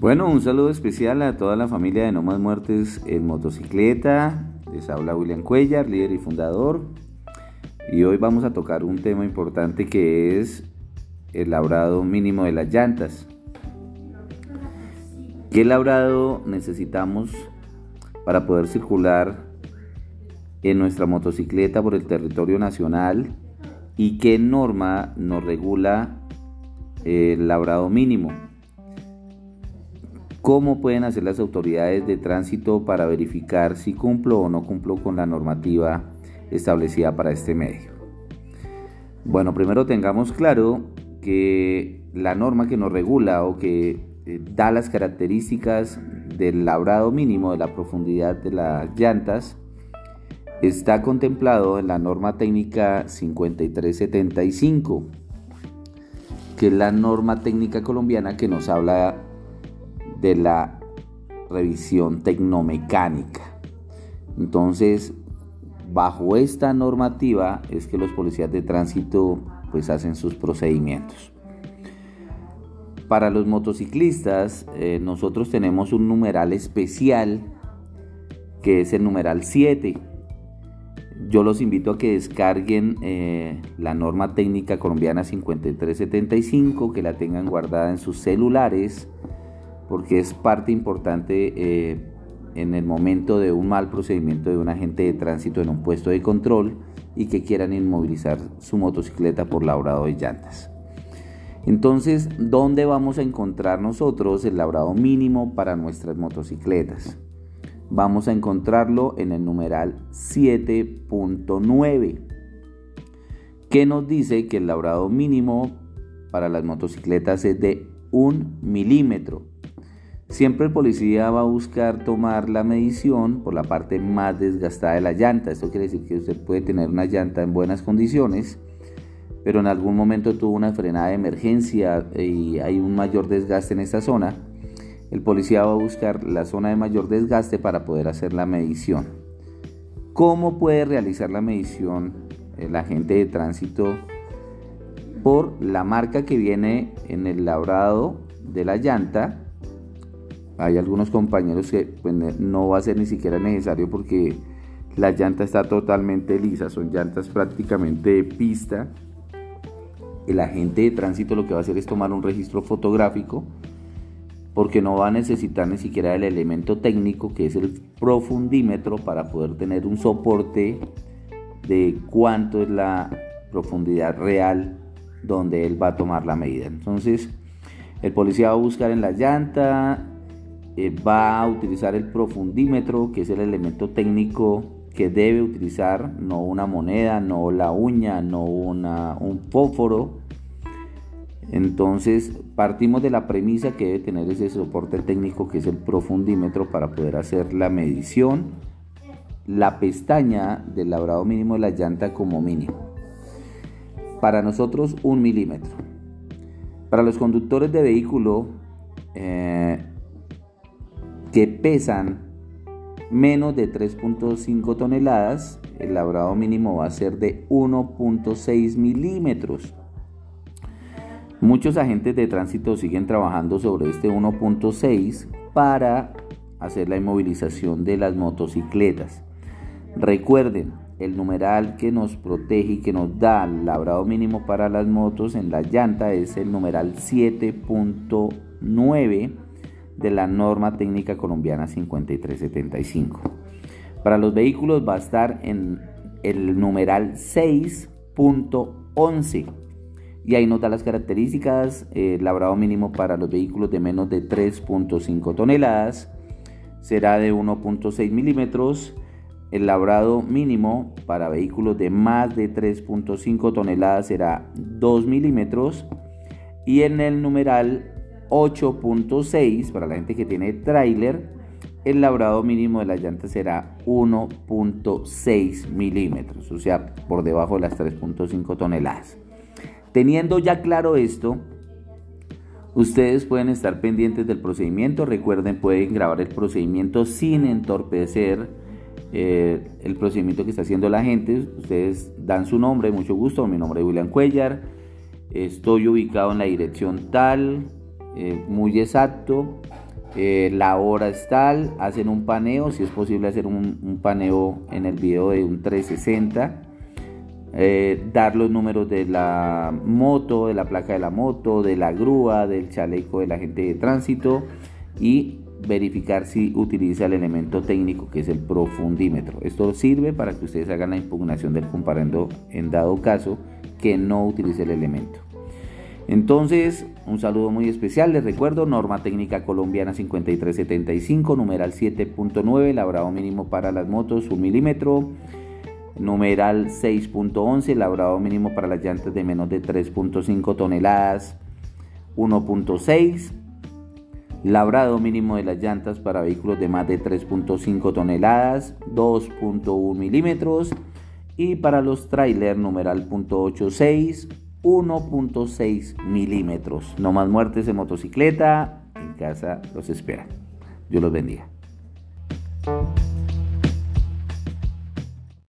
Bueno, un saludo especial a toda la familia de No Más Muertes en Motocicleta. Les habla William Cuellar, líder y fundador. Y hoy vamos a tocar un tema importante que es el labrado mínimo de las llantas. ¿Qué labrado necesitamos para poder circular en nuestra motocicleta por el territorio nacional? ¿Y qué norma nos regula el labrado mínimo? ¿Cómo pueden hacer las autoridades de tránsito para verificar si cumplo o no cumplo con la normativa establecida para este medio? Bueno, primero tengamos claro que la norma que nos regula o que eh, da las características del labrado mínimo de la profundidad de las llantas está contemplado en la norma técnica 5375, que es la norma técnica colombiana que nos habla de la revisión tecnomecánica. Entonces, bajo esta normativa es que los policías de tránsito pues hacen sus procedimientos. Para los motociclistas, eh, nosotros tenemos un numeral especial que es el numeral 7. Yo los invito a que descarguen eh, la norma técnica colombiana 5375, que la tengan guardada en sus celulares porque es parte importante eh, en el momento de un mal procedimiento de un agente de tránsito en un puesto de control y que quieran inmovilizar su motocicleta por labrado de llantas. Entonces, ¿dónde vamos a encontrar nosotros el labrado mínimo para nuestras motocicletas? Vamos a encontrarlo en el numeral 7.9, que nos dice que el labrado mínimo para las motocicletas es de 1 milímetro Siempre el policía va a buscar tomar la medición por la parte más desgastada de la llanta. Esto quiere decir que usted puede tener una llanta en buenas condiciones, pero en algún momento tuvo una frenada de emergencia y hay un mayor desgaste en esta zona. El policía va a buscar la zona de mayor desgaste para poder hacer la medición. ¿Cómo puede realizar la medición el agente de tránsito? Por la marca que viene en el labrado de la llanta hay algunos compañeros que pues, no va a ser ni siquiera necesario porque la llanta está totalmente lisa, son llantas prácticamente de pista. El agente de tránsito lo que va a hacer es tomar un registro fotográfico porque no va a necesitar ni siquiera el elemento técnico que es el profundímetro para poder tener un soporte de cuánto es la profundidad real donde él va a tomar la medida. Entonces, el policía va a buscar en la llanta eh, va a utilizar el profundímetro, que es el elemento técnico que debe utilizar, no una moneda, no la uña, no una, un fósforo. Entonces partimos de la premisa que debe tener ese soporte técnico que es el profundímetro para poder hacer la medición, la pestaña del labrado mínimo de la llanta como mínimo. Para nosotros un milímetro. Para los conductores de vehículo eh, que pesan menos de 3.5 toneladas, el labrado mínimo va a ser de 1.6 milímetros. Muchos agentes de tránsito siguen trabajando sobre este 1.6 para hacer la inmovilización de las motocicletas. Recuerden, el numeral que nos protege y que nos da el labrado mínimo para las motos en la llanta es el numeral 7.9 de la norma técnica colombiana 5375. Para los vehículos va a estar en el numeral 6.11 y ahí nos da las características, el eh, labrado mínimo para los vehículos de menos de 3.5 toneladas. Será de 1.6 milímetros, el labrado mínimo para vehículos de más de 3.5 toneladas será 2 milímetros. Y en el numeral 8.6 para la gente que tiene tráiler, el labrado mínimo de la llanta será 1.6 milímetros, o sea, por debajo de las 3.5 toneladas. Teniendo ya claro esto, ustedes pueden estar pendientes del procedimiento. Recuerden, pueden grabar el procedimiento sin entorpecer eh, el procedimiento que está haciendo la gente. Ustedes dan su nombre, mucho gusto. Mi nombre es William Cuellar. Estoy ubicado en la dirección tal, eh, muy exacto. eh, la hora es tal, hacen un paneo, si es posible hacer un, paneo en el video de un 360, eh, dar los números de la moto, de la placa de la moto, de la grúa, del chaleco del agente de tránsito y verificar si utiliza el elemento técnico que es el profundímetro. Esto sirve para que ustedes hagan la impugnación del comparendo en dado caso que no utilice el elemento. Entonces, un saludo muy especial. Les recuerdo, norma técnica colombiana 5375, numeral 7.9, labrado mínimo para las motos 1 milímetro. Numeral 6.11, labrado mínimo para las llantas de menos de 3.5 toneladas 1.6. Labrado mínimo de las llantas para vehículos de más de 3.5 toneladas 2.1 milímetros. Y para los trailers numeral .86 1.6 milímetros. No más muertes en motocicleta. En casa los esperan. Dios los bendiga.